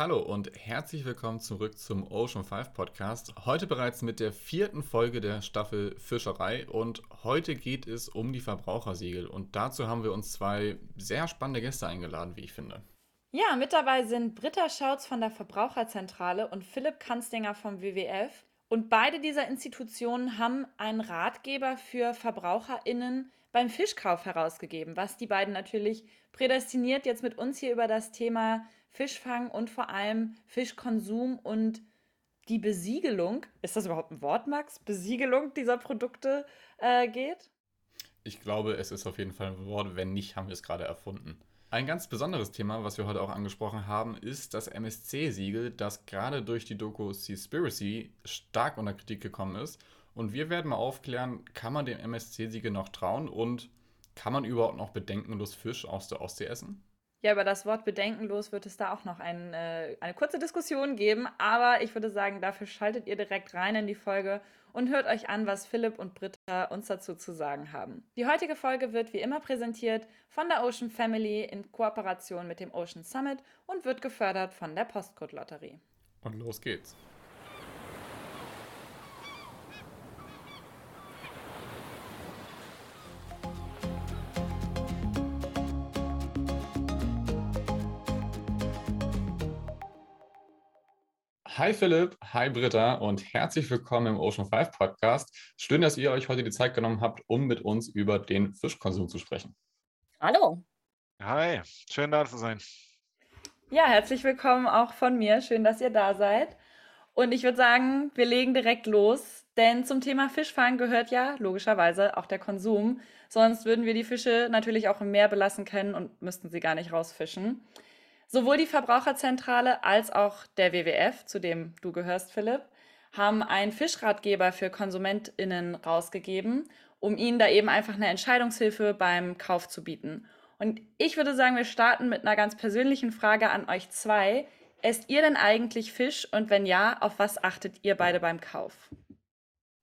Hallo und herzlich willkommen zurück zum Ocean 5 Podcast. Heute bereits mit der vierten Folge der Staffel Fischerei und heute geht es um die Verbrauchersiegel und dazu haben wir uns zwei sehr spannende Gäste eingeladen, wie ich finde. Ja, mit dabei sind Britta Schautz von der Verbraucherzentrale und Philipp Kanzdinger vom WWF. Und beide dieser Institutionen haben einen Ratgeber für VerbraucherInnen beim Fischkauf herausgegeben, was die beiden natürlich prädestiniert, jetzt mit uns hier über das Thema Fischfang und vor allem Fischkonsum und die Besiegelung, ist das überhaupt ein Wort, Max? Besiegelung dieser Produkte äh, geht? Ich glaube, es ist auf jeden Fall ein Wort. Wenn nicht, haben wir es gerade erfunden. Ein ganz besonderes Thema, was wir heute auch angesprochen haben, ist das MSC-Siegel, das gerade durch die Doku Seaspiracy stark unter Kritik gekommen ist. Und wir werden mal aufklären, kann man dem MSC-Siegel noch trauen und kann man überhaupt noch bedenkenlos Fisch aus der Ostsee essen? Ja, über das Wort bedenkenlos wird es da auch noch ein, äh, eine kurze Diskussion geben, aber ich würde sagen, dafür schaltet ihr direkt rein in die Folge und hört euch an, was Philipp und Britta uns dazu zu sagen haben. Die heutige Folge wird wie immer präsentiert von der Ocean Family in Kooperation mit dem Ocean Summit und wird gefördert von der Postcode Lotterie. Und los geht's. Hi Philipp, hi Britta und herzlich willkommen im Ocean 5 Podcast. Schön, dass ihr euch heute die Zeit genommen habt, um mit uns über den Fischkonsum zu sprechen. Hallo. Hi, schön da zu sein. Ja, herzlich willkommen auch von mir. Schön, dass ihr da seid. Und ich würde sagen, wir legen direkt los, denn zum Thema Fischfang gehört ja logischerweise auch der Konsum. Sonst würden wir die Fische natürlich auch im Meer belassen können und müssten sie gar nicht rausfischen. Sowohl die Verbraucherzentrale als auch der WWF, zu dem du gehörst, Philipp, haben einen Fischratgeber für KonsumentInnen rausgegeben, um ihnen da eben einfach eine Entscheidungshilfe beim Kauf zu bieten. Und ich würde sagen, wir starten mit einer ganz persönlichen Frage an euch zwei. Esst ihr denn eigentlich Fisch und wenn ja, auf was achtet ihr beide beim Kauf?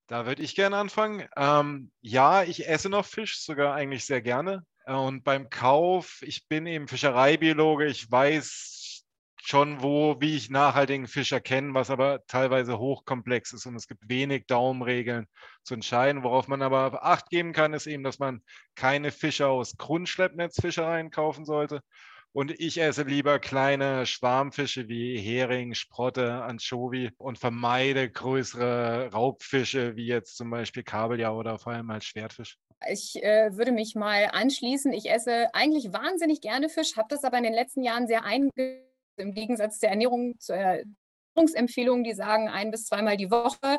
Da würde ich gerne anfangen. Ähm, ja, ich esse noch Fisch, sogar eigentlich sehr gerne. Und beim Kauf, ich bin eben Fischereibiologe, ich weiß schon, wo, wie ich nachhaltigen Fisch erkenne, was aber teilweise hochkomplex ist und es gibt wenig Daumenregeln zu entscheiden. Worauf man aber Acht geben kann, ist eben, dass man keine Fische aus Grundschleppnetzfischereien kaufen sollte. Und ich esse lieber kleine Schwarmfische wie Hering, Sprotte, Anchovy und vermeide größere Raubfische wie jetzt zum Beispiel Kabeljau oder vor allem als Schwertfisch. Ich äh, würde mich mal anschließen. Ich esse eigentlich wahnsinnig gerne Fisch, habe das aber in den letzten Jahren sehr eingesetzt, im Gegensatz zur Ernährung, zur Ernährungsempfehlung, die sagen ein bis zweimal die Woche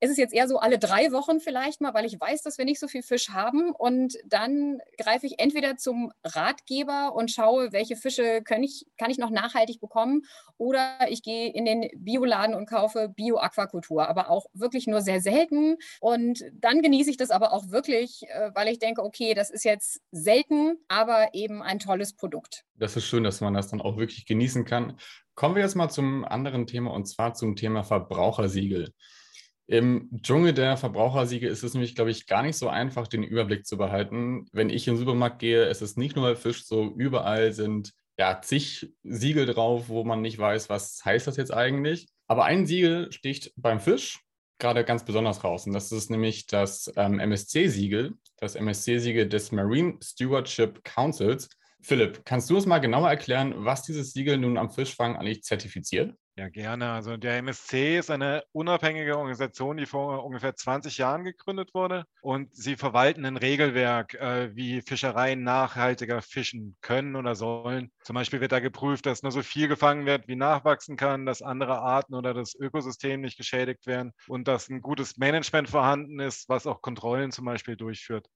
ist es jetzt eher so alle drei Wochen vielleicht mal, weil ich weiß, dass wir nicht so viel Fisch haben. Und dann greife ich entweder zum Ratgeber und schaue, welche Fische kann ich, kann ich noch nachhaltig bekommen. Oder ich gehe in den Bioladen und kaufe Bio-Aquakultur, aber auch wirklich nur sehr selten. Und dann genieße ich das aber auch wirklich, äh, weil ich denke, okay, das ist jetzt selten, aber eben ein tolles Produkt. Das ist schön, dass man das dann auch wirklich genießen kann. Kommen wir jetzt mal zum anderen Thema und zwar zum Thema Verbrauchersiegel. Im Dschungel der Verbrauchersiegel ist es nämlich, glaube ich, gar nicht so einfach, den Überblick zu behalten. Wenn ich in den Supermarkt gehe, es ist nicht nur bei Fisch so, überall sind ja zig Siegel drauf, wo man nicht weiß, was heißt das jetzt eigentlich. Aber ein Siegel sticht beim Fisch gerade ganz besonders raus. Und das ist nämlich das ähm, MSC-Siegel, das MSC-Siegel des Marine Stewardship Councils. Philipp, kannst du uns mal genauer erklären, was dieses Siegel nun am Fischfang eigentlich zertifiziert? Ja, gerne. Also der MSC ist eine unabhängige Organisation, die vor ungefähr 20 Jahren gegründet wurde und sie verwalten ein Regelwerk, äh, wie Fischereien nachhaltiger fischen können oder sollen. Zum Beispiel wird da geprüft, dass nur so viel gefangen wird, wie nachwachsen kann, dass andere Arten oder das Ökosystem nicht geschädigt werden und dass ein gutes Management vorhanden ist, was auch Kontrollen zum Beispiel durchführt.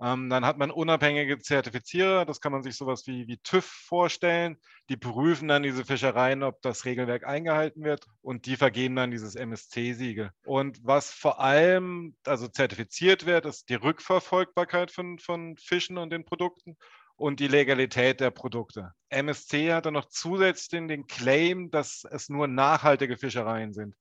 Ähm, dann hat man unabhängige Zertifizierer, das kann man sich sowas wie, wie TÜV vorstellen. Die prüfen dann diese Fischereien, ob das Regelwerk eingehalten wird und die vergeben dann dieses MSC-Siegel. Und was vor allem also zertifiziert wird, ist die Rückverfolgbarkeit von, von Fischen und den Produkten und die Legalität der Produkte. MSC hat dann noch zusätzlich den, Claim, dass es nur nachhaltige Fischereien sind.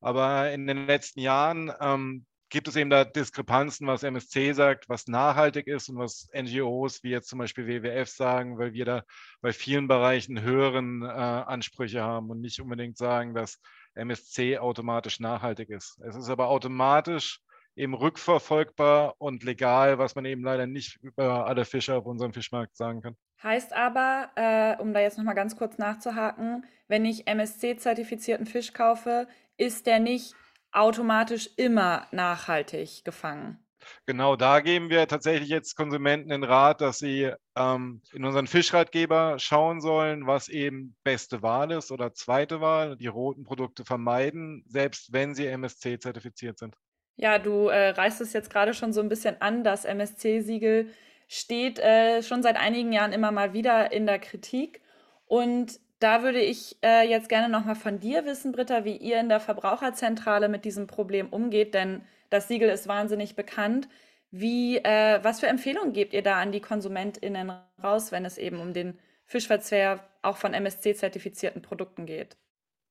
Aber in den letzten Jahren ähm, gibt es eben da Diskrepanzen, was MSC sagt, was nachhaltig ist und was NGOs wie jetzt zum Beispiel WWF sagen, weil wir da bei vielen Bereichen höheren äh, Ansprüche haben und nicht unbedingt sagen, dass MSC automatisch nachhaltig ist. Es ist aber automatisch eben rückverfolgbar und legal, was man eben leider nicht über alle Fische auf unserem Fischmarkt sagen kann. Heißt aber, äh, um da jetzt nochmal ganz kurz nachzuhaken, wenn ich MSC-zertifizierten Fisch kaufe, ist der nicht automatisch immer nachhaltig gefangen. Genau, da geben wir tatsächlich jetzt Konsumenten den Rat, dass sie ähm, in unseren Fischratgeber schauen sollen, was eben beste Wahl ist oder zweite Wahl, die roten Produkte vermeiden, selbst wenn sie MSC zertifiziert sind. Ja, du äh, reißt es jetzt gerade schon so ein bisschen an. Das MSC-Siegel steht äh, schon seit einigen Jahren immer mal wieder in der Kritik. Und da würde ich äh, jetzt gerne nochmal von dir wissen, Britta, wie ihr in der Verbraucherzentrale mit diesem Problem umgeht, denn das Siegel ist wahnsinnig bekannt. Wie, äh, was für Empfehlungen gebt ihr da an die KonsumentInnen raus, wenn es eben um den Fischverzehr auch von MSC-zertifizierten Produkten geht?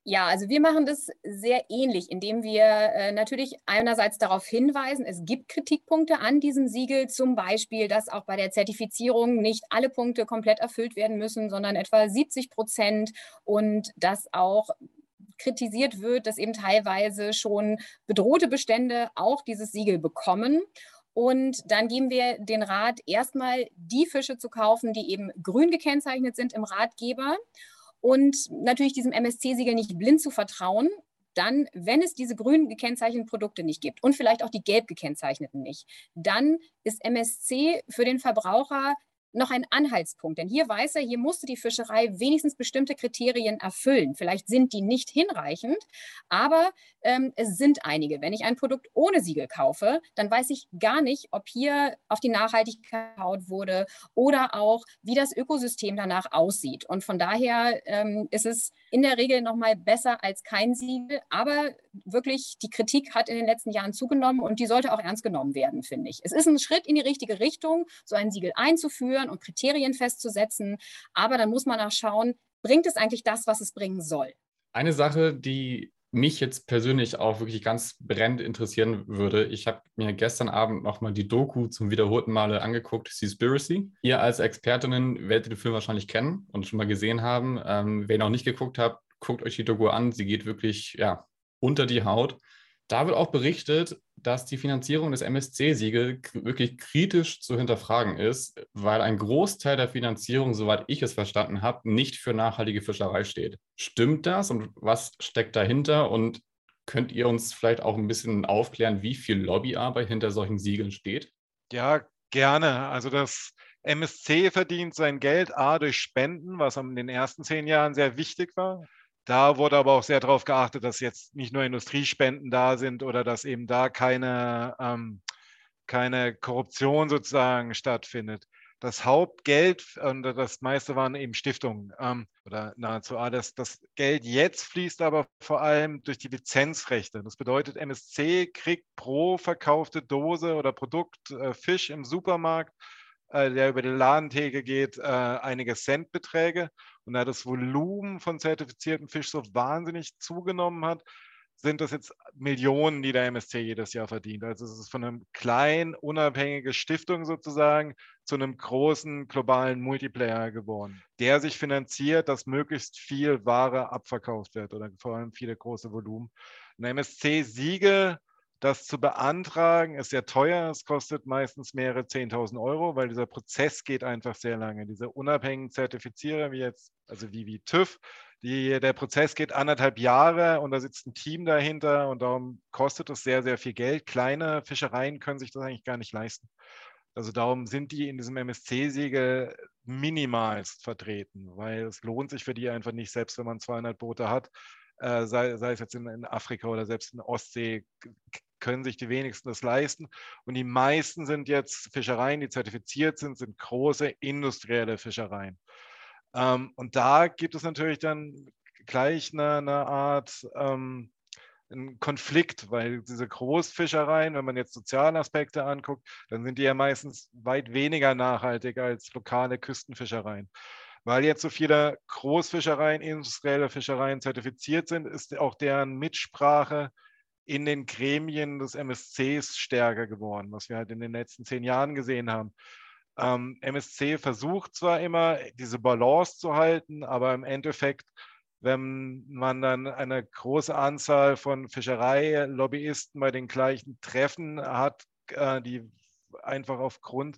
Ja, also wir machen das sehr ähnlich, indem wir äh, natürlich einerseits darauf hinweisen, es gibt Kritikpunkte an diesem Siegel, zum Beispiel, dass auch bei der Zertifizierung nicht alle Punkte komplett erfüllt werden müssen, sondern etwa 70 Prozent und dass auch kritisiert wird, dass eben teilweise schon bedrohte Bestände auch dieses Siegel bekommen. Und dann geben wir den Rat, erstmal die Fische zu kaufen, die eben grün gekennzeichnet sind im Ratgeber und natürlich diesem MSC-Siegel nicht blind zu vertrauen, dann, wenn es diese grün gekennzeichneten Produkte nicht gibt und vielleicht auch die gelb gekennzeichneten nicht, dann ist MSC für den Verbraucher noch ein Anhaltspunkt. Denn hier weiß er, hier musste die Fischerei wenigstens bestimmte Kriterien erfüllen. Vielleicht sind die nicht hinreichend, aber ähm, es sind einige. Wenn ich ein Produkt ohne Siegel kaufe, dann weiß ich gar nicht, ob hier auf die Nachhaltigkeit gehaut wurde oder auch, wie das Ökosystem danach aussieht. Und von daher ähm, ist es in der Regel noch mal besser als kein Siegel. Aber wirklich, die Kritik hat in den letzten Jahren zugenommen und die sollte auch ernst genommen werden, finde ich. Es ist ein Schritt in die richtige Richtung, so ein Siegel einzuführen und Kriterien festzusetzen. Aber dann muss man auch schauen, bringt es eigentlich das, was es bringen soll? Eine Sache, die mich jetzt persönlich auch wirklich ganz brennend interessieren würde. Ich habe mir gestern Abend nochmal die Doku zum wiederholten Male angeguckt, Seaspiracy. Ihr als Expertinnen werdet den Film wahrscheinlich kennen und schon mal gesehen haben. Ähm, wer noch nicht geguckt hat, guckt euch die Doku an. Sie geht wirklich ja, unter die Haut. Da wird auch berichtet, dass die Finanzierung des MSC-Siegel wirklich kritisch zu hinterfragen ist, weil ein Großteil der Finanzierung, soweit ich es verstanden habe, nicht für nachhaltige Fischerei steht. Stimmt das und was steckt dahinter? Und könnt ihr uns vielleicht auch ein bisschen aufklären, wie viel Lobbyarbeit hinter solchen Siegeln steht? Ja, gerne. Also das MSC verdient sein Geld A durch Spenden, was in den ersten zehn Jahren sehr wichtig war. Da wurde aber auch sehr darauf geachtet, dass jetzt nicht nur Industriespenden da sind oder dass eben da keine, ähm, keine Korruption sozusagen stattfindet. Das Hauptgeld und das meiste waren eben Stiftungen ähm, oder nahezu alles. Das Geld jetzt fließt aber vor allem durch die Lizenzrechte. Das bedeutet, MSC kriegt pro verkaufte Dose oder Produkt äh, Fisch im Supermarkt äh, der über die Ladentheke geht, äh, einige Centbeträge. Und da das Volumen von zertifiziertem Fisch so wahnsinnig zugenommen hat, sind das jetzt Millionen, die der MSC jedes Jahr verdient. Also es ist von einem kleinen, unabhängigen Stiftung sozusagen zu einem großen globalen Multiplayer geworden, der sich finanziert, dass möglichst viel Ware abverkauft wird oder vor allem viele große Volumen. Ein MSC-Siegel das zu beantragen ist sehr teuer. Es kostet meistens mehrere 10.000 Euro, weil dieser Prozess geht einfach sehr lange. Diese unabhängigen Zertifizierer, wie jetzt, also wie, wie TÜV, die, der Prozess geht anderthalb Jahre und da sitzt ein Team dahinter und darum kostet es sehr, sehr viel Geld. Kleine Fischereien können sich das eigentlich gar nicht leisten. Also darum sind die in diesem MSC-Siegel minimalst vertreten, weil es lohnt sich für die einfach nicht, selbst wenn man 200 Boote hat, äh, sei, sei, es jetzt in, in, Afrika oder selbst in der Ostsee, können sich die wenigsten das leisten. Und die meisten sind jetzt Fischereien, die zertifiziert sind, sind große industrielle Fischereien. Ähm, und da gibt es natürlich dann gleich eine, eine Art ähm, einen Konflikt, weil diese Großfischereien, wenn man jetzt soziale Aspekte anguckt, dann sind die ja meistens weit weniger nachhaltig als lokale Küstenfischereien. Weil jetzt so viele Großfischereien, industrielle Fischereien zertifiziert sind, ist auch deren Mitsprache in den Gremien des MSCs stärker geworden, was wir halt in den letzten zehn Jahren gesehen haben. Ähm, MSC versucht zwar immer, diese Balance zu halten, aber im Endeffekt, wenn man dann eine große Anzahl von Fischereilobbyisten bei den gleichen Treffen hat, äh, die einfach aufgrund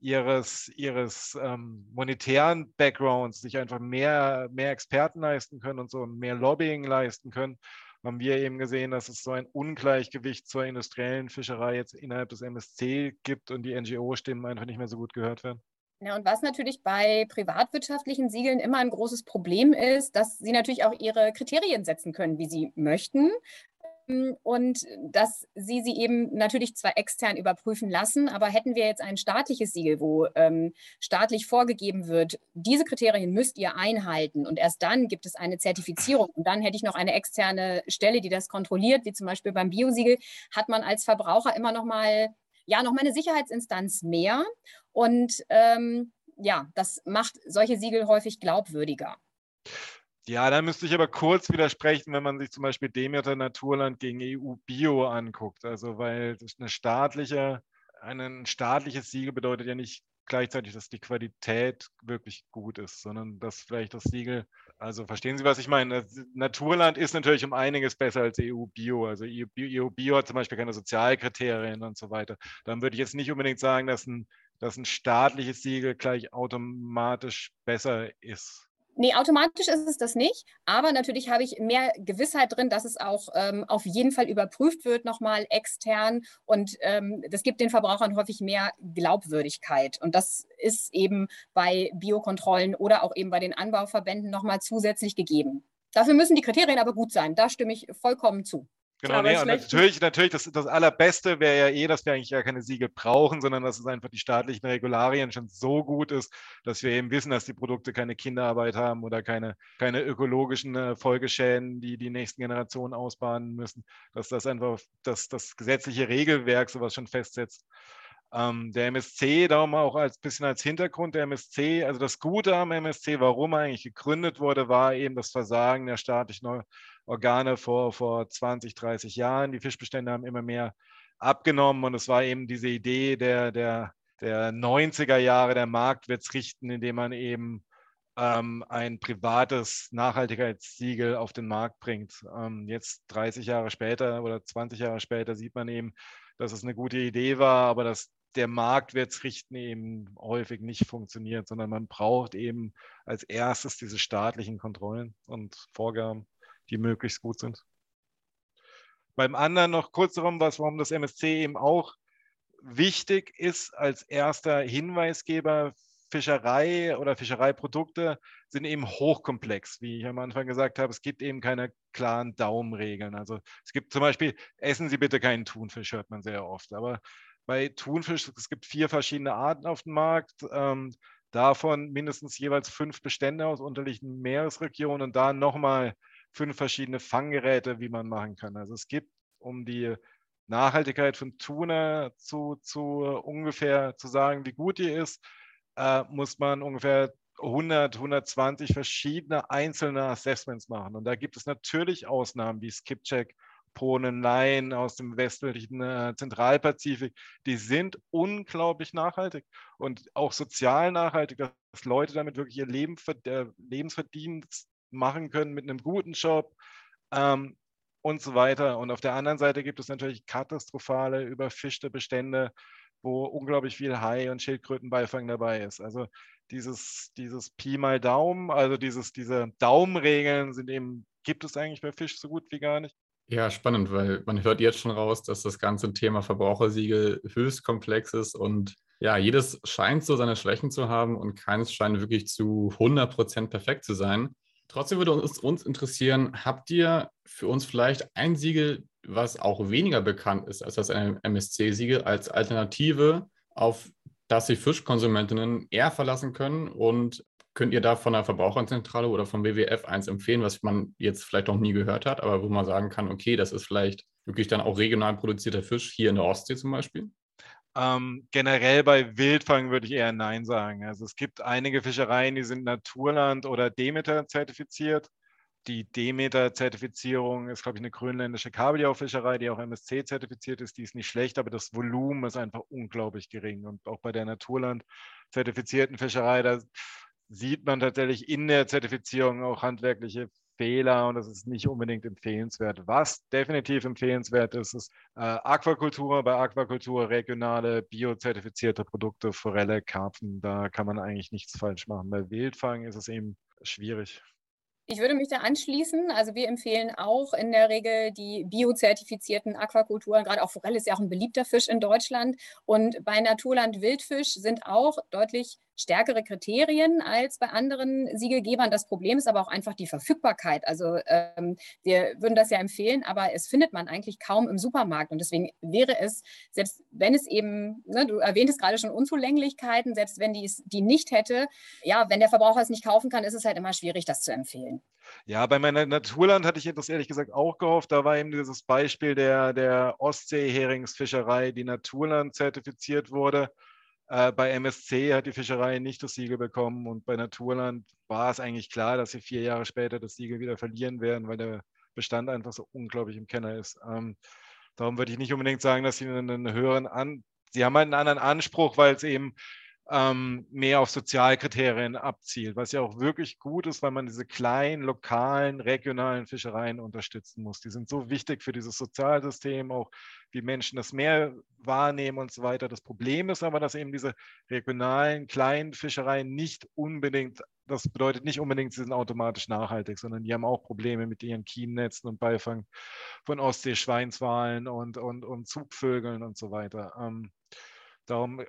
ihres, ihres ähm, monetären Backgrounds sich einfach mehr, mehr Experten leisten können und so mehr Lobbying leisten können, haben wir eben gesehen, dass es so ein Ungleichgewicht zur industriellen Fischerei jetzt innerhalb des MSC gibt und die NGO-Stimmen einfach nicht mehr so gut gehört werden. Ja, und was natürlich bei privatwirtschaftlichen Siegeln immer ein großes Problem ist, dass sie natürlich auch ihre Kriterien setzen können, wie sie möchten. Ähm, und dass sie sie eben natürlich zwar extern überprüfen lassen, aber hätten wir jetzt ein staatliches Siegel, wo ähm, staatlich vorgegeben wird, diese Kriterien müsst ihr einhalten und erst dann gibt es eine Zertifizierung und dann hätte ich noch eine externe Stelle, die das kontrolliert, wie zum Beispiel beim Biosiegel, hat man als Verbraucher immer noch mal ja noch mal eine Sicherheitsinstanz mehr und ähm, ja, das macht solche Siegel häufig glaubwürdiger. Ja, da müsste ich aber kurz widersprechen, wenn man sich zum Beispiel Demeter Naturland gegen EU Bio anguckt. Also, weil eine staatliche, ein staatliches Siegel bedeutet ja nicht gleichzeitig, dass die Qualität wirklich gut ist, sondern dass vielleicht das Siegel, also verstehen Sie, was ich meine? Naturland ist natürlich um einiges besser als EU Bio. Also EU Bio, EU hat zum Beispiel keine Sozialkriterien und so weiter. Dann würde ich jetzt nicht unbedingt sagen, dass ein, dass ein staatliches Siegel gleich automatisch besser ist. Nee, automatisch ist es das nicht. Aber natürlich habe ich mehr Gewissheit drin, dass es auch ähm, auf jeden Fall überprüft wird, nochmal extern. Und ähm, das gibt den Verbrauchern häufig mehr Glaubwürdigkeit. Und das ist eben bei Biokontrollen oder auch eben bei den Anbauverbänden nochmal zusätzlich gegeben. Dafür müssen die Kriterien aber gut sein. Da stimme ich vollkommen zu. Genau, nee, und natürlich, natürlich das, das Allerbeste wäre ja eh, dass wir eigentlich ja keine Siegel brauchen, sondern dass es einfach die staatlichen Regularien schon so gut ist, dass wir eben wissen, dass die Produkte keine Kinderarbeit haben oder keine, keine ökologischen äh, Folgeschäden, die die nächsten Generationen ausbaden müssen, dass das einfach dass das gesetzliche Regelwerk sowas schon festsetzt. Ähm, der MSC, darum auch als bisschen als Hintergrund der MSC, also das Gute am MSC, warum er eigentlich gegründet wurde, war eben das Versagen der staatlichen Organe vor, vor 20, 30 Jahren. Die Fischbestände haben immer mehr abgenommen und es war eben diese Idee der, der, der 90er Jahre, der Markt wird es richten, indem man eben ähm, ein privates Nachhaltigkeitssiegel auf den Markt bringt. Ähm, jetzt 30 Jahre später oder 20 Jahre später sieht man eben, dass es eine gute Idee war, aber dass der Markt wird es richten eben häufig nicht funktioniert, sondern man braucht eben als erstes diese staatlichen Kontrollen und Vorgaben die möglichst gut sind. Beim anderen noch kurz darum, was, warum das MSC eben auch wichtig ist als erster Hinweisgeber. Fischerei oder Fischereiprodukte sind eben hochkomplex, wie ich am Anfang gesagt habe. Es gibt eben keine klaren Daumenregeln. Also es gibt zum Beispiel, essen Sie bitte keinen Thunfisch, hört man sehr oft. Aber bei Thunfisch, es gibt vier verschiedene Arten auf dem Markt. Ähm, davon mindestens jeweils fünf Bestände aus unterschiedlichen Meeresregionen und da nochmal fünf verschiedene Fanggeräte, wie man machen kann. Also es gibt, um die Nachhaltigkeit von Tuna zu, zu ungefähr zu sagen, wie gut die ist, äh, muss man ungefähr 100, 120 verschiedene einzelne Assessments machen. Und da gibt es natürlich Ausnahmen wie Skipcheck, Ponen, Laien aus dem westlichen äh, Zentralpazifik. Die sind unglaublich nachhaltig und auch sozial nachhaltig, dass Leute damit wirklich ihr Leben, äh, Lebensverdienst machen können mit einem guten Job ähm, und so weiter. Und auf der anderen Seite gibt es natürlich katastrophale, überfischte Bestände, wo unglaublich viel Hai- und Schildkrötenbeifang dabei ist. Also dieses, dieses Pi mal Daumen, also dieses, diese Daumenregeln sind eben, gibt es eigentlich bei Fisch so gut wie gar nicht. Ja, spannend, weil man hört jetzt schon raus, dass das ganze Thema Verbrauchersiegel höchst komplex ist und ja, jedes scheint so seine Schwächen zu haben und keines scheint wirklich zu 100% perfekt zu sein. Trotzdem würde uns, uns interessieren, habt ihr für uns vielleicht ein Siegel, was auch weniger bekannt ist als das MSC-Siegel, als Alternative, auf das sich Fischkonsumentinnen eher verlassen können? Und könnt ihr da von der Verbraucherzentrale oder vom WWF eins empfehlen, was man jetzt vielleicht noch nie gehört hat, aber wo man sagen kann, okay, das ist vielleicht wirklich dann auch regional produzierter Fisch hier in der Ostsee zum Beispiel? Ähm, generell bei Wildfang würde ich eher Nein sagen. Also es gibt einige Fischereien, die sind Naturland oder Demeter zertifiziert. die Demeter-Zertifizierung ist, glaube ich, eine grönländische Kabeljaufischerei, die auch MSC-zertifiziert ist. Die ist nicht schlecht, aber das Volumen ist einfach unglaublich gering. Und auch bei der Naturland-zertifizierten Fischerei, da sieht man tatsächlich in der Zertifizierung auch handwerkliche Fehler und das ist nicht unbedingt empfehlenswert. Was definitiv empfehlenswert ist, ist äh, Aquakultur. Bei Aquakultur regionale biozertifizierte Produkte, Forelle, Karpfen, da kann man eigentlich nichts falsch machen. Bei Wildfang ist es eben schwierig. Ich würde mich da anschließen. Also wir empfehlen auch in der Regel die biozertifizierten Aquakulturen. Gerade auch Forelle ist ja auch ein beliebter Fisch in Deutschland. Und bei Naturland Wildfisch sind auch deutlich stärkere Kriterien als bei anderen Siegelgebern. Das Problem ist aber auch einfach die Verfügbarkeit. Also ähm, wir würden das ja empfehlen, aber es findet man eigentlich kaum im Supermarkt. Und deswegen wäre es, selbst wenn es eben, ne, du erwähntest gerade schon Unzulänglichkeiten, selbst wenn die es die nicht hätte, ja, wenn der Verbraucher es nicht kaufen kann, ist es halt immer schwierig, das zu empfehlen. Ja, bei meiner Naturland hatte ich das ehrlich gesagt auch gehofft. Da war eben dieses Beispiel der, der Ostseeheringsfischerei, die Naturland zertifiziert wurde. Äh, bei MSC hat die Fischerei nicht das Siegel bekommen und bei Naturland war es eigentlich klar, dass sie vier Jahre später das Siegel wieder verlieren werden, weil der Bestand einfach so unglaublich im Kenner ist. Ähm, darum würde ich nicht unbedingt sagen, dass sie einen höheren an, sie haben einen anderen Anspruch, weil es eben ähm, mehr auf Sozialkriterien abzielt, was ja auch wirklich gut ist, weil man diese kleinen, lokalen, regionalen Fischereien unterstützen muss. Die sind so wichtig für dieses Sozialsystem, auch wie Menschen das Meer wahrnehmen und so weiter. Das Problem ist aber, dass eben diese regionalen, kleinen Fischereien nicht unbedingt, das bedeutet nicht unbedingt, sie sind automatisch nachhaltig, sondern die haben auch Probleme mit ihren Kiennetzen und Beifang von Ostseeschweinswalen und, und, und Zugvögeln und so weiter. Ähm, Darum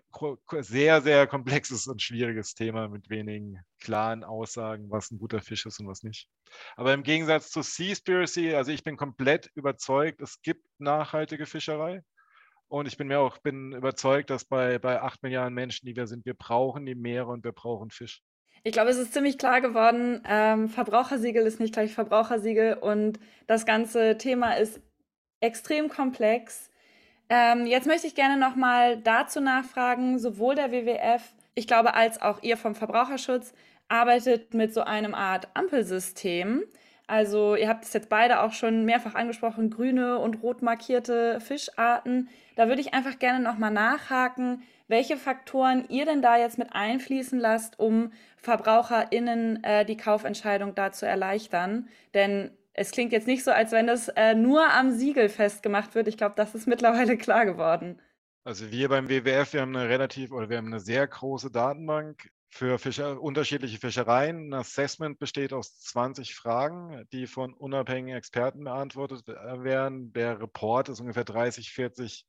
sehr, sehr komplexes und schwieriges Thema mit wenigen klaren Aussagen, was ein guter Fisch ist und was nicht. Aber im Gegensatz zu Seaspiracy, also ich bin komplett überzeugt, es gibt nachhaltige Fischerei. Und ich bin mir auch bin überzeugt, dass bei, bei acht Milliarden Menschen, die wir sind, wir brauchen die Meere und wir brauchen Fisch. Ich glaube, es ist ziemlich klar geworden, ähm, Verbrauchersiegel ist nicht gleich Verbrauchersiegel und das ganze Thema ist extrem komplex. Ähm, jetzt möchte ich gerne noch mal dazu nachfragen, sowohl der WWF, ich glaube, als auch ihr vom Verbraucherschutz arbeitet mit so einem Art Ampelsystem. Also ihr habt es jetzt beide auch schon mehrfach angesprochen, grüne und rot markierte Fischarten. Da würde ich einfach gerne noch mal nachhaken, welche Faktoren ihr denn da jetzt mit einfließen lasst, um VerbraucherInnen äh, die Kaufentscheidung da zu erleichtern. Denn es klingt jetzt nicht so, als wenn das äh, nur am Siegel festgemacht wird. Ich glaube, das ist mittlerweile klar geworden. Also wir beim WWF, wir haben eine relativ oder wir haben eine sehr große Datenbank für Fischer, unterschiedliche Fischereien. Ein Assessment besteht aus 20 Fragen, die von unabhängigen Experten beantwortet werden. Der Report ist ungefähr 30, 40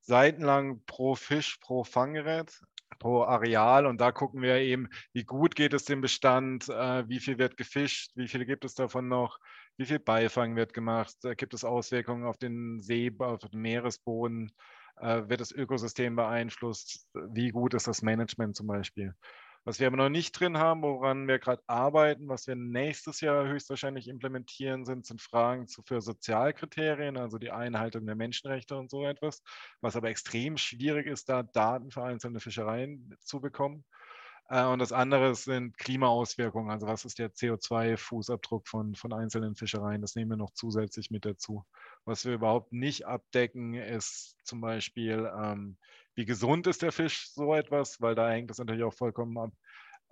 Seiten lang pro Fisch, pro Fanggerät pro Areal und da gucken wir eben, wie gut geht es dem Bestand, äh, wie viel wird gefischt, wie viele gibt es davon noch, wie viel Beifang wird gemacht, äh, gibt es Auswirkungen auf den See, auf den Meeresboden, äh, wird das Ökosystem beeinflusst, wie gut ist das Management zum Beispiel. Was wir aber noch nicht drin haben, woran wir gerade arbeiten, was wir nächstes Jahr höchstwahrscheinlich implementieren, sind, sind Fragen zu, für Sozialkriterien, also die Einhaltung der Menschenrechte und so etwas, was aber extrem schwierig ist, da Daten für einzelne Fischereien zu bekommen. Äh, und das andere sind Klimaauswirkungen, also was ist der CO2-Fußabdruck von, von einzelnen Fischereien, das nehmen wir noch zusätzlich mit dazu. Was wir überhaupt nicht abdecken, ist zum Beispiel, ähm, wie gesund ist der Fisch, so etwas, weil da hängt das natürlich auch vollkommen ab,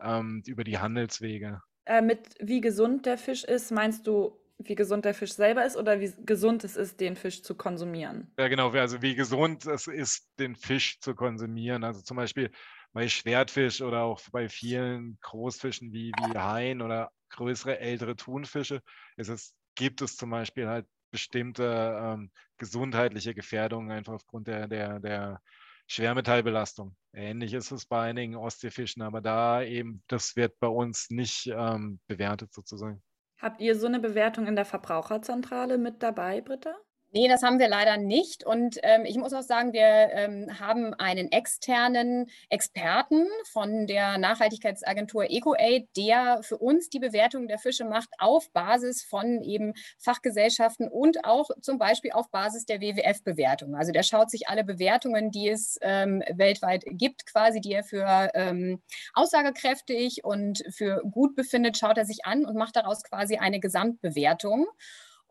ähm, über die Handelswege. Äh, mit wie gesund der Fisch ist, meinst du, wie gesund der Fisch selber ist oder wie gesund es ist, den Fisch zu konsumieren? Ja, genau, also wie gesund es ist, den Fisch zu konsumieren. Also zum Beispiel bei Schwertfisch oder auch bei vielen Großfischen wie, wie Haien oder größere, ältere Thunfische ist es, gibt es zum Beispiel halt bestimmte ähm, gesundheitliche Gefährdungen einfach aufgrund der, der, der Schwermetallbelastung. Ähnlich ist es bei einigen Ostseefischen, aber da eben, das wird bei uns nicht ähm, bewertet sozusagen. Habt ihr so eine Bewertung in der Verbraucherzentrale mit dabei, Britta? Nee, das haben wir leider nicht. Und ähm, ich muss auch sagen, wir ähm, haben einen externen Experten von der Nachhaltigkeitsagentur EcoAid, der für uns die Bewertung der Fische macht auf Basis von eben Fachgesellschaften und auch zum Beispiel auf Basis der WWF-Bewertung. Also der schaut sich alle Bewertungen, die es ähm, weltweit gibt, quasi, die er für ähm, aussagekräftig und für gut befindet, schaut er sich an und macht daraus quasi eine Gesamtbewertung.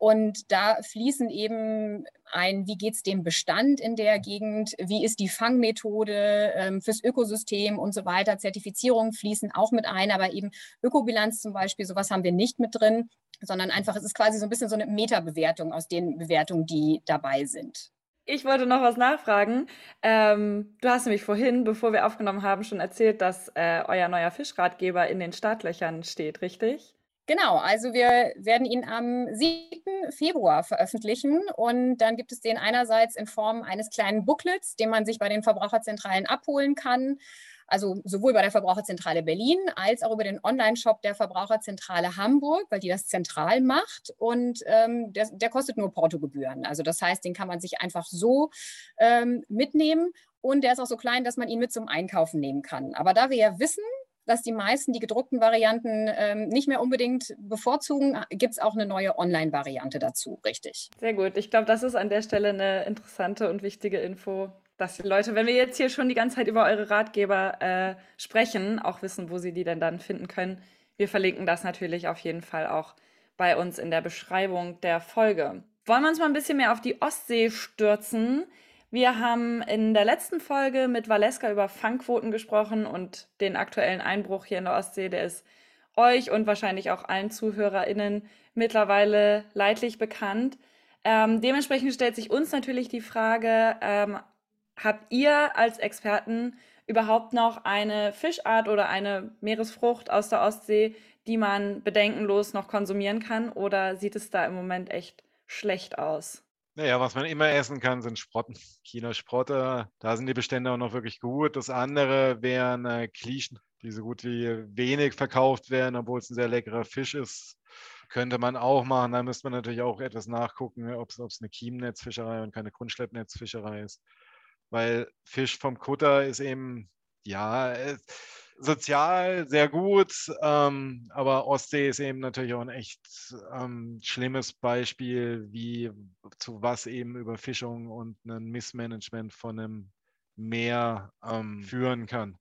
Und da fließen eben ein, wie geht es dem Bestand in der Gegend, wie ist die Fangmethode ähm, fürs Ökosystem und so weiter. Zertifizierungen fließen auch mit ein, aber eben Ökobilanz zum Beispiel, sowas haben wir nicht mit drin, sondern einfach, es ist quasi so ein bisschen so eine Meta-Bewertung aus den Bewertungen, die dabei sind. Ich wollte noch was nachfragen. Ähm, du hast nämlich vorhin, bevor wir aufgenommen haben, schon erzählt, dass äh, euer neuer Fischratgeber in den Startlöchern steht, richtig? Genau, also wir werden ihn am 7. Februar veröffentlichen und dann gibt es den einerseits in Form eines kleinen Booklets, den man sich bei den Verbraucherzentralen abholen kann. Also sowohl bei der Verbraucherzentrale Berlin als auch über den Online-Shop der Verbraucherzentrale Hamburg, weil die das zentral macht. Und ähm, der, der, kostet nur Portogebühren. Also das heißt, den kann man sich einfach so ähm, mitnehmen. Und der ist auch so klein, dass man ihn mit zum Einkaufen nehmen kann. Aber da wir ja wissen, dass die meisten die gedruckten Varianten ähm, nicht mehr unbedingt bevorzugen, gibt es auch eine neue Online-Variante dazu, richtig. Sehr gut. Ich glaube, das ist an der Stelle eine interessante und wichtige Info, dass die Leute, wenn wir jetzt hier schon die ganze Zeit über eure Ratgeber äh, sprechen, auch wissen, wo sie die denn dann finden können. Wir verlinken das natürlich auf jeden Fall auch bei uns in der Beschreibung der Folge. Wollen wir uns mal ein bisschen mehr auf die Ostsee stürzen? Wir haben in der letzten Folge mit Valeska über Fangquoten gesprochen und den aktuellen Einbruch hier in der Ostsee, der ist euch und wahrscheinlich auch allen ZuhörerInnen mittlerweile leidlich bekannt. Ähm, dementsprechend stellt sich uns natürlich die Frage, ähm, habt ihr als Experten überhaupt noch eine Fischart oder eine Meeresfrucht aus der Ostsee, die man bedenkenlos noch konsumieren kann oder sieht es da im Moment echt schlecht aus? Naja, was man immer essen kann, sind Sprotten. China-Sprotte, da sind die Bestände auch noch wirklich gut. Das andere wären äh, Klischen, die so gut wie wenig verkauft werden, obwohl es ein sehr leckerer Fisch ist. Könnte man auch machen. Da müsste man natürlich auch etwas nachgucken, ob es eine Kiemennetzfischerei und keine Grundschleppnetzfischerei ist. Weil Fisch vom Kutter ist eben, ja, es, sozial sehr gut, ähm, aber Ostsee ist eben natürlich auch ein echt ähm, schlimmes Beispiel, wie zu was eben Überfischung und ein Missmanagement von einem Meer ähm, führen kann.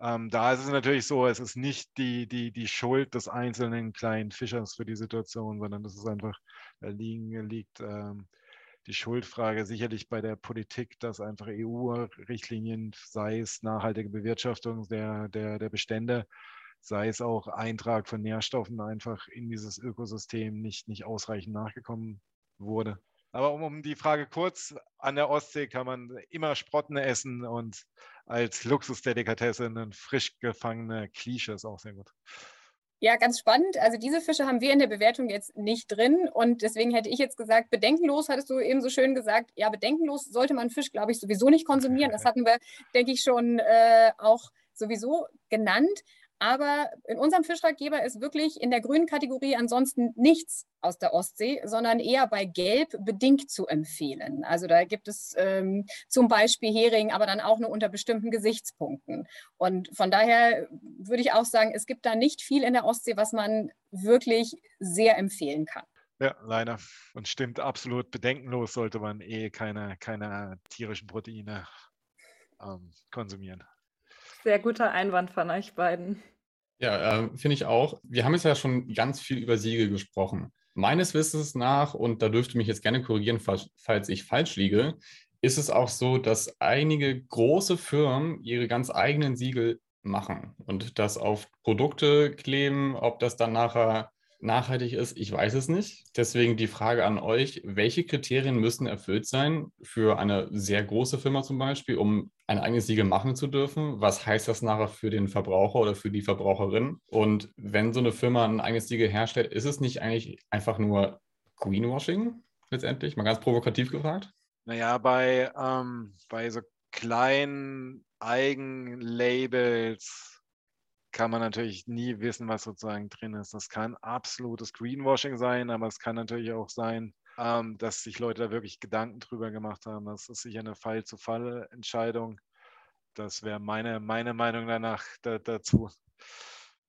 Ähm, da ist es natürlich so, es ist nicht die, die, die Schuld des einzelnen kleinen Fischers für die Situation, sondern das ist einfach, da liegen, liegt ähm, die Schuldfrage sicherlich bei der Politik, dass einfach EU-Richtlinien, sei es nachhaltige Bewirtschaftung der, der, der Bestände, sei es auch Eintrag von Nährstoffen einfach in dieses Ökosystem nicht, nicht ausreichend nachgekommen wurde. Aber um, um die Frage kurz, an der Ostsee kann man immer Sprotten essen und als Luxusdelikatesse ein frisch gefangene Klische ist auch sehr gut. Ja, ganz spannend. Also diese Fische haben wir in der Bewertung jetzt nicht drin und deswegen hätte ich jetzt gesagt, bedenkenlos, hattest du eben so schön gesagt. Ja, bedenkenlos sollte man Fisch, glaube ich, sowieso nicht konsumieren. Das hatten wir, denke ich, schon äh, auch sowieso genannt. Aber in unserem Fischratgeber ist wirklich in der grünen Kategorie ansonsten nichts aus der Ostsee, sondern eher bei Gelb bedingt zu empfehlen. Also da gibt es ähm, zum Beispiel Hering, aber dann auch nur unter bestimmten Gesichtspunkten. Und von daher würde ich auch sagen, es gibt da nicht viel in der Ostsee, was man wirklich sehr empfehlen kann. Ja, leider. Und stimmt absolut. Bedenkenlos sollte man eh keine, keine tierischen Proteine ähm, konsumieren. Sehr guter Einwand von euch beiden. Ja, äh, finde ich auch. Wir haben jetzt ja schon ganz viel über Siegel gesprochen. Meines Wissens nach, und da dürfte mich jetzt gerne korrigieren, falls, falls ich falsch liege, ist es auch so, dass einige große Firmen ihre ganz eigenen Siegel machen und das auf Produkte kleben, ob das dann nachher nachhaltig ist, ich weiß es nicht. Deswegen die Frage an euch, welche Kriterien müssen erfüllt sein für eine sehr große Firma zum Beispiel, um ein eigenes Siegel machen zu dürfen? Was heißt das nachher für den Verbraucher oder für die Verbraucherin? Und wenn so eine Firma ein eigenes Siegel herstellt, ist es nicht eigentlich einfach nur Greenwashing letztendlich? Mal ganz provokativ gefragt. Naja, bei, ähm, bei so kleinen Eigenlabels kann man natürlich nie wissen, was sozusagen drin ist. Das kann absolutes Greenwashing sein, aber es kann natürlich auch sein, ähm, dass sich Leute da wirklich Gedanken drüber gemacht haben. Das ist sicher eine Fall-zu-Fall-Entscheidung. Das wäre meine, meine Meinung danach da, dazu.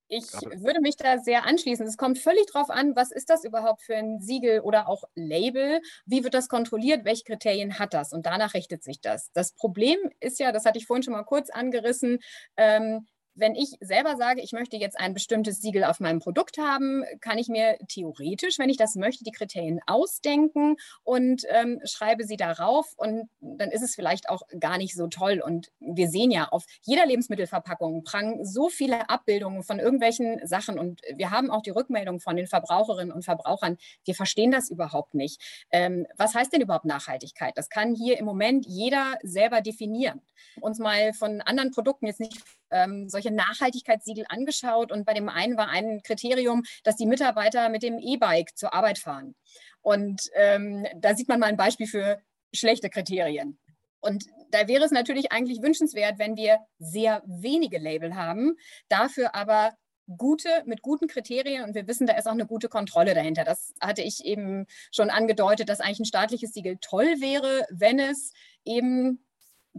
Ich würde mich da sehr anschließen. Es kommt völlig darauf an, was ist das überhaupt für ein Siegel oder auch Label? Wie wird das kontrolliert? Welche Kriterien hat das? Und danach richtet sich das. Das Problem ist ja, das hatte ich vorhin schon mal kurz angerissen, ähm, wenn ich selber sage, ich möchte jetzt ein bestimmtes Siegel auf meinem Produkt haben, kann ich mir theoretisch, wenn ich das möchte, die Kriterien ausdenken und ähm, schreibe sie darauf. Und dann ist es vielleicht auch gar nicht so toll. Und wir sehen ja auf jeder Lebensmittelverpackung prangen so viele Abbildungen von irgendwelchen Sachen. Und wir haben auch die Rückmeldung von den Verbraucherinnen und Verbrauchern, wir verstehen das überhaupt nicht. Ähm, was heißt denn überhaupt Nachhaltigkeit? Das kann hier im Moment jeder selber definieren. Uns mal von anderen Produkten jetzt nicht ähm, solche Nachhaltigkeitssiegel angeschaut und bei dem einen war ein Kriterium, dass die Mitarbeiter mit dem E-Bike zur Arbeit fahren. Und ähm, da sieht man mal ein Beispiel für schlechte Kriterien. Und da wäre es natürlich eigentlich wünschenswert, wenn wir sehr wenige Label haben, dafür aber gute, mit guten Kriterien und wir wissen, da ist auch eine gute Kontrolle dahinter. Das hatte ich eben schon angedeutet, dass eigentlich ein staatliches Siegel toll wäre, wenn es eben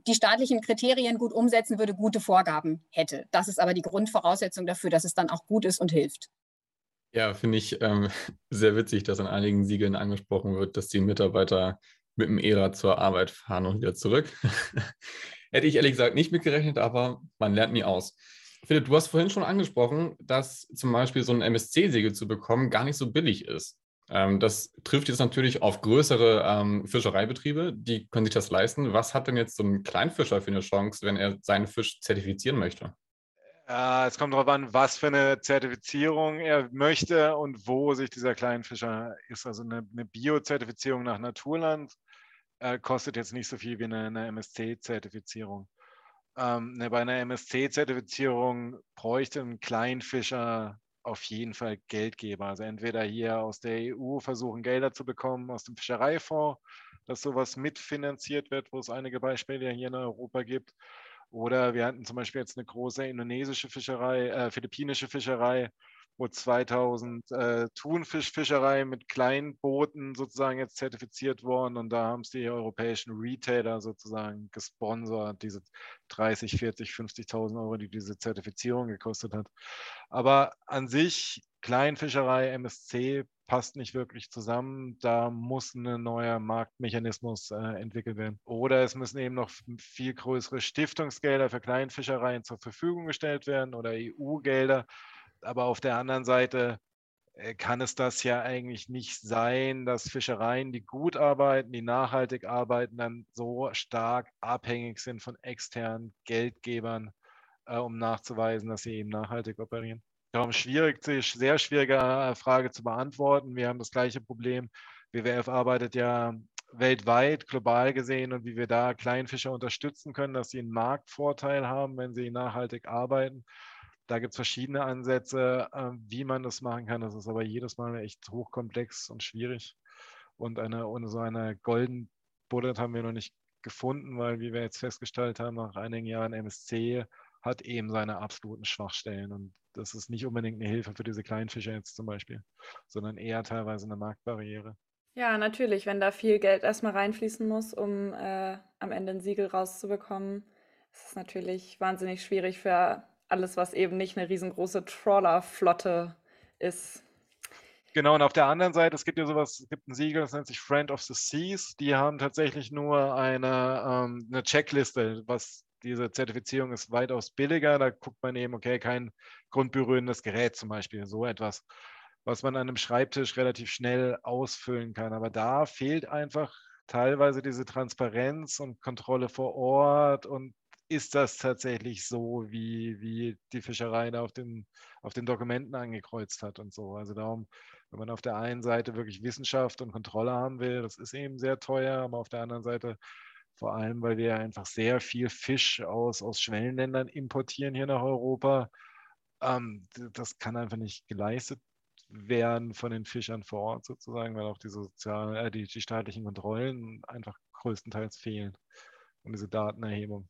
die staatlichen Kriterien gut umsetzen würde, gute Vorgaben hätte. Das ist aber die Grundvoraussetzung dafür, dass es dann auch gut ist und hilft. Ja, finde ich ähm, sehr witzig, dass an einigen Siegeln angesprochen wird, dass die Mitarbeiter mit dem E-Rad zur Arbeit fahren und wieder zurück. Hätte ich ehrlich gesagt nicht mitgerechnet, aber man lernt nie aus. Philipp, du hast vorhin schon angesprochen, dass zum Beispiel so ein MSC-Siegel zu bekommen gar nicht so billig ist. Ähm, das trifft jetzt natürlich auf größere ähm, Fischereibetriebe, die können sich das leisten. Was hat denn jetzt so ein Kleinfischer für eine Chance, wenn er seinen Fisch zertifizieren möchte? Es kommt darauf an, was für eine Zertifizierung er möchte und wo sich dieser Kleinfischer ist. Also eine, eine Bio-Zertifizierung nach Naturland äh, kostet jetzt nicht so viel wie eine, eine MSC-Zertifizierung. Ähm, ne, bei einer MSC-Zertifizierung bräuchte ein Kleinfischer auf jeden Fall Geldgeber. Also entweder hier aus der EU versuchen Gelder zu bekommen, aus dem Fischereifonds, dass sowas mitfinanziert wird, wo es einige Beispiele hier in Europa gibt. Oder wir hatten zum Beispiel jetzt eine große indonesische Fischerei, äh, philippinische Fischerei, wo 2000 äh, Thunfischfischerei mit kleinen Booten sozusagen jetzt zertifiziert worden und da haben es die europäischen Retailer sozusagen gesponsert, diese 30, 40, 50.000 Euro, die diese Zertifizierung gekostet hat. Aber an sich, Kleinfischerei, MSC passt nicht wirklich zusammen. Da muss ein neuer Marktmechanismus äh, entwickelt werden. Oder es müssen eben noch viel größere Stiftungsgelder für Kleinfischereien zur Verfügung gestellt werden oder EU-Gelder aber auf der anderen Seite äh, kann es das ja eigentlich nicht sein, dass Fischereien, die gut arbeiten, die nachhaltig arbeiten, dann so stark abhängig sind von externen Geldgebern, äh, um nachzuweisen, dass sie eben nachhaltig operieren. Darum schwierig, sehr schwierige äh, Frage zu beantworten. Wir haben das gleiche Problem. WWF arbeitet ja weltweit, global gesehen und wie wir da Kleinfischer unterstützen können, dass sie einen Marktvorteil haben, wenn sie nachhaltig arbeiten. Da gibt es verschiedene Ansätze, äh, wie man das machen kann. Das ist aber jedes Mal echt hochkomplex und schwierig. Und eine, ohne so eine Golden Bullet haben wir noch nicht gefunden, weil, wie wir jetzt festgestellt haben, nach einigen Jahren MSC hat eben seine absoluten Schwachstellen. Und das ist nicht unbedingt eine Hilfe für diese kleinen Fischer jetzt zum Beispiel, sondern eher teilweise eine Marktbarriere. Ja, natürlich, wenn da viel Geld erstmal reinfließen muss, um äh, am Ende ein Siegel rauszubekommen, ist es natürlich wahnsinnig schwierig für alles, was eben nicht eine riesengroße Trawlerflotte ist. Genau, und auf der anderen Seite, es gibt ja sowas, es gibt ein Siegel, das nennt sich Friend of the Seas. Die haben tatsächlich nur eine, ähm, eine Checkliste, was diese Zertifizierung ist weitaus billiger. Da guckt man eben, okay, kein grundberührendes Gerät zum Beispiel, so etwas, was man an einem Schreibtisch relativ schnell ausfüllen kann. Aber da fehlt einfach teilweise diese Transparenz und Kontrolle vor Ort und ist das tatsächlich so, wie, wie die Fischerei da auf den, auf den Dokumenten angekreuzt hat und so. Also darum, wenn man auf der einen Seite wirklich Wissenschaft und Kontrolle haben will, das ist eben sehr teuer, aber auf der anderen Seite vor allem, weil wir einfach sehr viel Fisch aus, aus Schwellenländern importieren hier nach Europa. Ähm, das kann einfach nicht geleistet werden von den Fischern vor Ort sozusagen, weil auch die, sozial, äh, die, die staatlichen Kontrollen einfach größtenteils fehlen und diese Datenerhebung.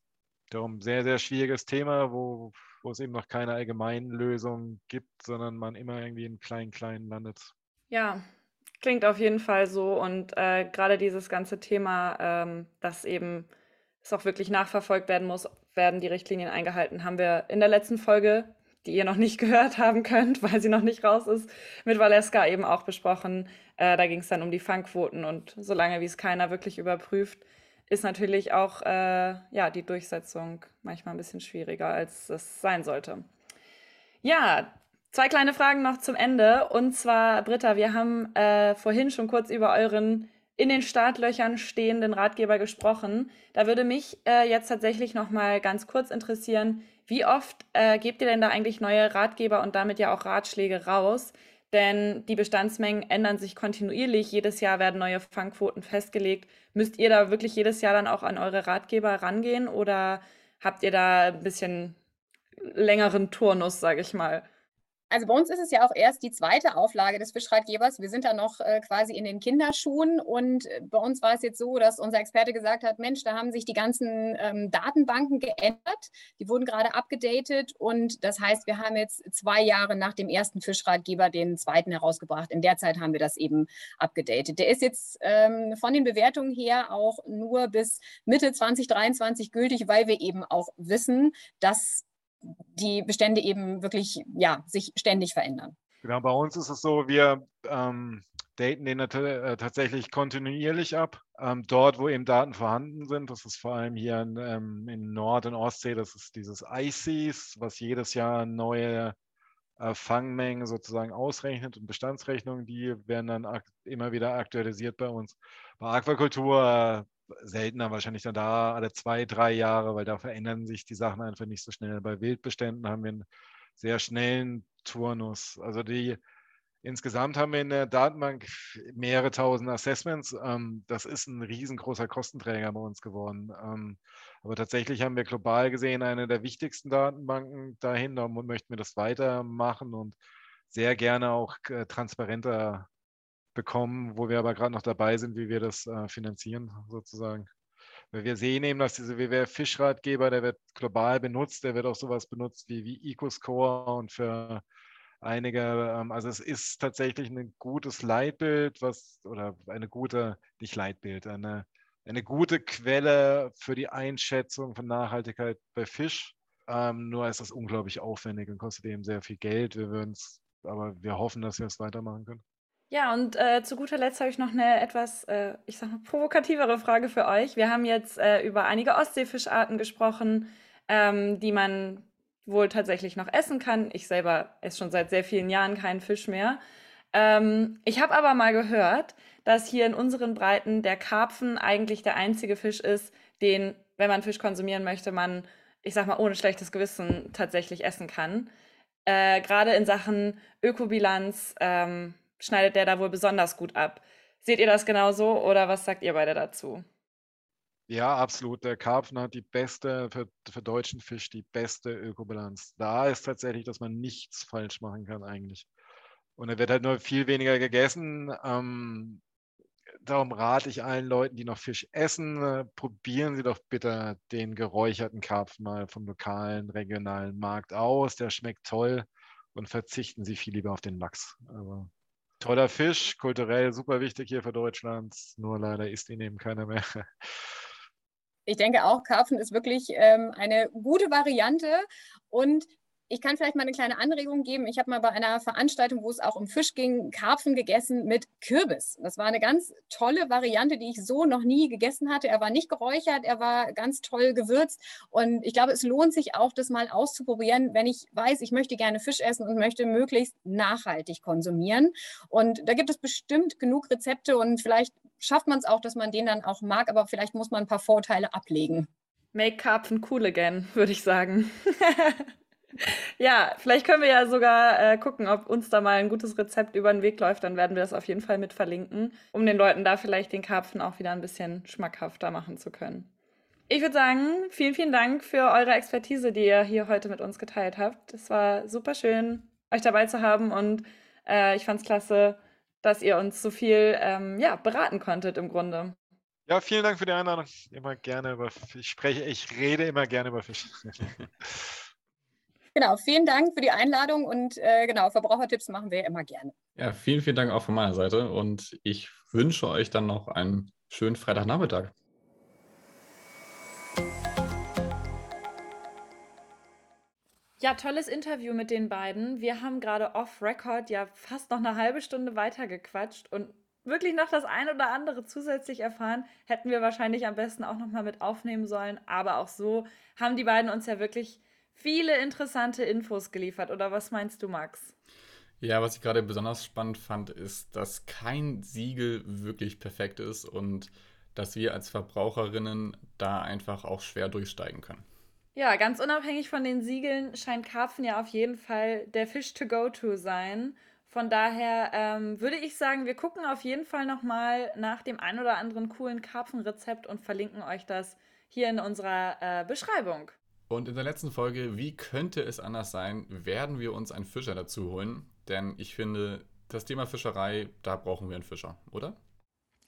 Darum sehr, sehr schwieriges Thema, wo, wo es eben noch keine allgemeinen Lösung gibt, sondern man immer irgendwie in klein, klein landet. Ja, Klingt auf jeden Fall so. Und äh, gerade dieses ganze Thema, ähm, dass eben es auch wirklich nachverfolgt werden muss, werden die Richtlinien eingehalten, haben wir in der letzten Folge, die ihr noch nicht gehört haben könnt, weil sie noch nicht raus ist, mit Valeska eben auch besprochen. Äh, da ging es dann um die Fangquoten und solange wie es keiner wirklich überprüft, ist natürlich auch äh, ja, die Durchsetzung manchmal ein bisschen schwieriger, als es sein sollte. Ja, zwei kleine Fragen noch zum Ende. Und zwar, Britta, wir haben äh, vorhin schon kurz über euren in den Startlöchern stehenden Ratgeber gesprochen. Da würde mich äh, jetzt tatsächlich noch mal ganz kurz interessieren, wie oft äh, gebt ihr denn da eigentlich neue Ratgeber und damit ja auch Ratschläge raus? Denn die Bestandsmengen ändern sich kontinuierlich. Jedes Jahr werden neue Fangquoten festgelegt. Müsst ihr da wirklich jedes Jahr dann auch an eure Ratgeber rangehen oder habt ihr da ein bisschen längeren Turnus, sage ich mal? Also bei uns ist es ja auch erst die zweite Auflage des Fischratgebers. Wir sind da noch äh, quasi in den Kinderschuhen und äh, bei uns war es jetzt so, dass unser Experte gesagt hat, Mensch, da haben sich die ganzen ähm, Datenbanken geändert. Die wurden gerade abgedatet und das heißt, wir haben jetzt zwei Jahre nach dem ersten Fischratgeber den zweiten herausgebracht. In der Zeit haben wir das eben abgedatet. Der ist jetzt ähm, von den Bewertungen her auch nur bis Mitte 2023 gültig, weil wir eben auch wissen, dass die Bestände eben wirklich ja, sich ständig verändern. Genau, bei uns ist es so, wir ähm, daten den äh, tatsächlich kontinuierlich ab. Ähm, dort, wo eben Daten vorhanden sind, das ist vor allem hier in, ähm, in Nord- und Ostsee, das ist dieses ICES, was jedes Jahr neue äh, Fangmengen sozusagen ausrechnet und Bestandsrechnungen, die werden dann immer wieder aktualisiert bei uns. Bei Aquakultur seltener wahrscheinlich dann da alle zwei, drei Jahre, weil da verändern sich die Sachen einfach nicht so schnell. Bei Wildbeständen haben wir einen sehr schnellen Turnus. Also die insgesamt haben wir in der Datenbank mehrere tausend Assessments. Ähm, das ist ein riesengroßer Kostenträger bei uns geworden. Ähm, aber tatsächlich haben wir global gesehen eine der wichtigsten Datenbanken dahin. Da möchten wir das weitermachen und sehr gerne auch äh, transparenter bekommen, wo wir aber gerade noch dabei sind, wie wir das äh, finanzieren sozusagen. Wir sehen eben, dass diese WWF-Fischratgeber, der wird global benutzt, der wird auch sowas benutzt wie, wie EcoScore und für einige, ähm, also es ist tatsächlich ein gutes Leitbild, was, oder eine gute, nicht Leitbild, eine, eine gute Quelle für die Einschätzung von Nachhaltigkeit bei Fisch. Ähm, nur ist das unglaublich aufwendig und kostet eben sehr viel Geld. Wir würden es, aber wir hoffen, dass wir es weitermachen können. Ja, und äh, zu guter Letzt habe ich noch eine etwas, äh, ich sag mal, provokativere Frage für euch. Wir haben jetzt äh, über einige Ostseefischarten gesprochen, ähm, die man wohl tatsächlich noch essen kann. Ich selber esse schon seit sehr vielen Jahren keinen Fisch mehr. Ähm, ich habe aber mal gehört, dass hier in unseren Breiten der Karpfen eigentlich der einzige Fisch ist, den, wenn man Fisch konsumieren möchte, man, ich sag mal, ohne schlechtes Gewissen tatsächlich essen kann. Äh, Gerade in Sachen Ökobilanz. Ähm, schneidet der da wohl besonders gut ab. Seht ihr das genauso oder was sagt ihr beide dazu? Ja, absolut. Der Karpfen hat die beste, für, für deutschen Fisch die beste Ökobilanz. Da ist tatsächlich, dass man nichts falsch machen kann eigentlich. Und er wird halt nur viel weniger gegessen. Ähm, darum rate ich allen Leuten, die noch Fisch essen, äh, probieren Sie doch bitte den geräucherten Karpfen mal vom lokalen, regionalen Markt aus. Der schmeckt toll und verzichten Sie viel lieber auf den Lachs. Aber Toller Fisch, kulturell super wichtig hier für Deutschland, nur leider isst ihn eben keiner mehr. Ich denke auch, Karpfen ist wirklich ähm, eine gute Variante und ich kann vielleicht mal eine kleine Anregung geben. Ich habe mal bei einer Veranstaltung, wo es auch um Fisch ging, Karpfen gegessen mit Kürbis. Das war eine ganz tolle Variante, die ich so noch nie gegessen hatte. Er war nicht geräuchert, er war ganz toll gewürzt. Und ich glaube, es lohnt sich auch, das mal auszuprobieren, wenn ich weiß, ich möchte gerne Fisch essen und möchte möglichst nachhaltig konsumieren. Und da gibt es bestimmt genug Rezepte und vielleicht schafft man es auch, dass man den dann auch mag, aber vielleicht muss man ein paar Vorteile ablegen. Make Karpfen cool again, würde ich sagen. Ja, vielleicht können wir ja sogar äh, gucken, ob uns da mal ein gutes Rezept über den Weg läuft. Dann werden wir das auf jeden Fall mit verlinken, um den Leuten da vielleicht den Karpfen auch wieder ein bisschen schmackhafter machen zu können. Ich würde sagen, vielen, vielen Dank für eure Expertise, die ihr hier heute mit uns geteilt habt. Es war super schön, euch dabei zu haben und äh, ich fand es klasse, dass ihr uns so viel ähm, ja, beraten konntet im Grunde. Ja, vielen Dank für die Einladung. Immer gerne über Fisch. Ich spreche, ich rede immer gerne über Fisch. Genau, vielen Dank für die Einladung und äh, genau, Verbrauchertipps machen wir immer gerne. Ja, vielen, vielen Dank auch von meiner Seite und ich wünsche euch dann noch einen schönen Freitagnachmittag. Ja, tolles Interview mit den beiden. Wir haben gerade off-Record ja fast noch eine halbe Stunde weitergequatscht und wirklich noch das ein oder andere zusätzlich erfahren, hätten wir wahrscheinlich am besten auch noch mal mit aufnehmen sollen. Aber auch so haben die beiden uns ja wirklich viele interessante Infos geliefert. Oder was meinst du, Max? Ja, was ich gerade besonders spannend fand, ist, dass kein Siegel wirklich perfekt ist und dass wir als Verbraucherinnen da einfach auch schwer durchsteigen können. Ja, ganz unabhängig von den Siegeln scheint Karpfen ja auf jeden Fall der Fish to go to sein. Von daher ähm, würde ich sagen, wir gucken auf jeden Fall nochmal nach dem ein oder anderen coolen Karpfenrezept und verlinken euch das hier in unserer äh, Beschreibung. Und in der letzten Folge, wie könnte es anders sein, werden wir uns einen Fischer dazu holen. Denn ich finde, das Thema Fischerei, da brauchen wir einen Fischer, oder?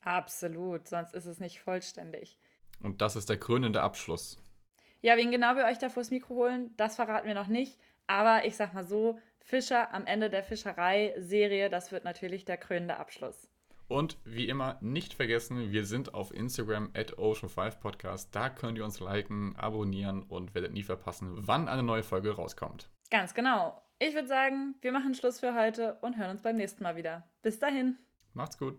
Absolut, sonst ist es nicht vollständig. Und das ist der krönende Abschluss. Ja, wen genau wir euch da vors Mikro holen, das verraten wir noch nicht. Aber ich sag mal so, Fischer am Ende der Fischerei-Serie, das wird natürlich der krönende Abschluss. Und wie immer, nicht vergessen, wir sind auf Instagram at Ocean5Podcast. Da könnt ihr uns liken, abonnieren und werdet nie verpassen, wann eine neue Folge rauskommt. Ganz genau. Ich würde sagen, wir machen Schluss für heute und hören uns beim nächsten Mal wieder. Bis dahin. Macht's gut.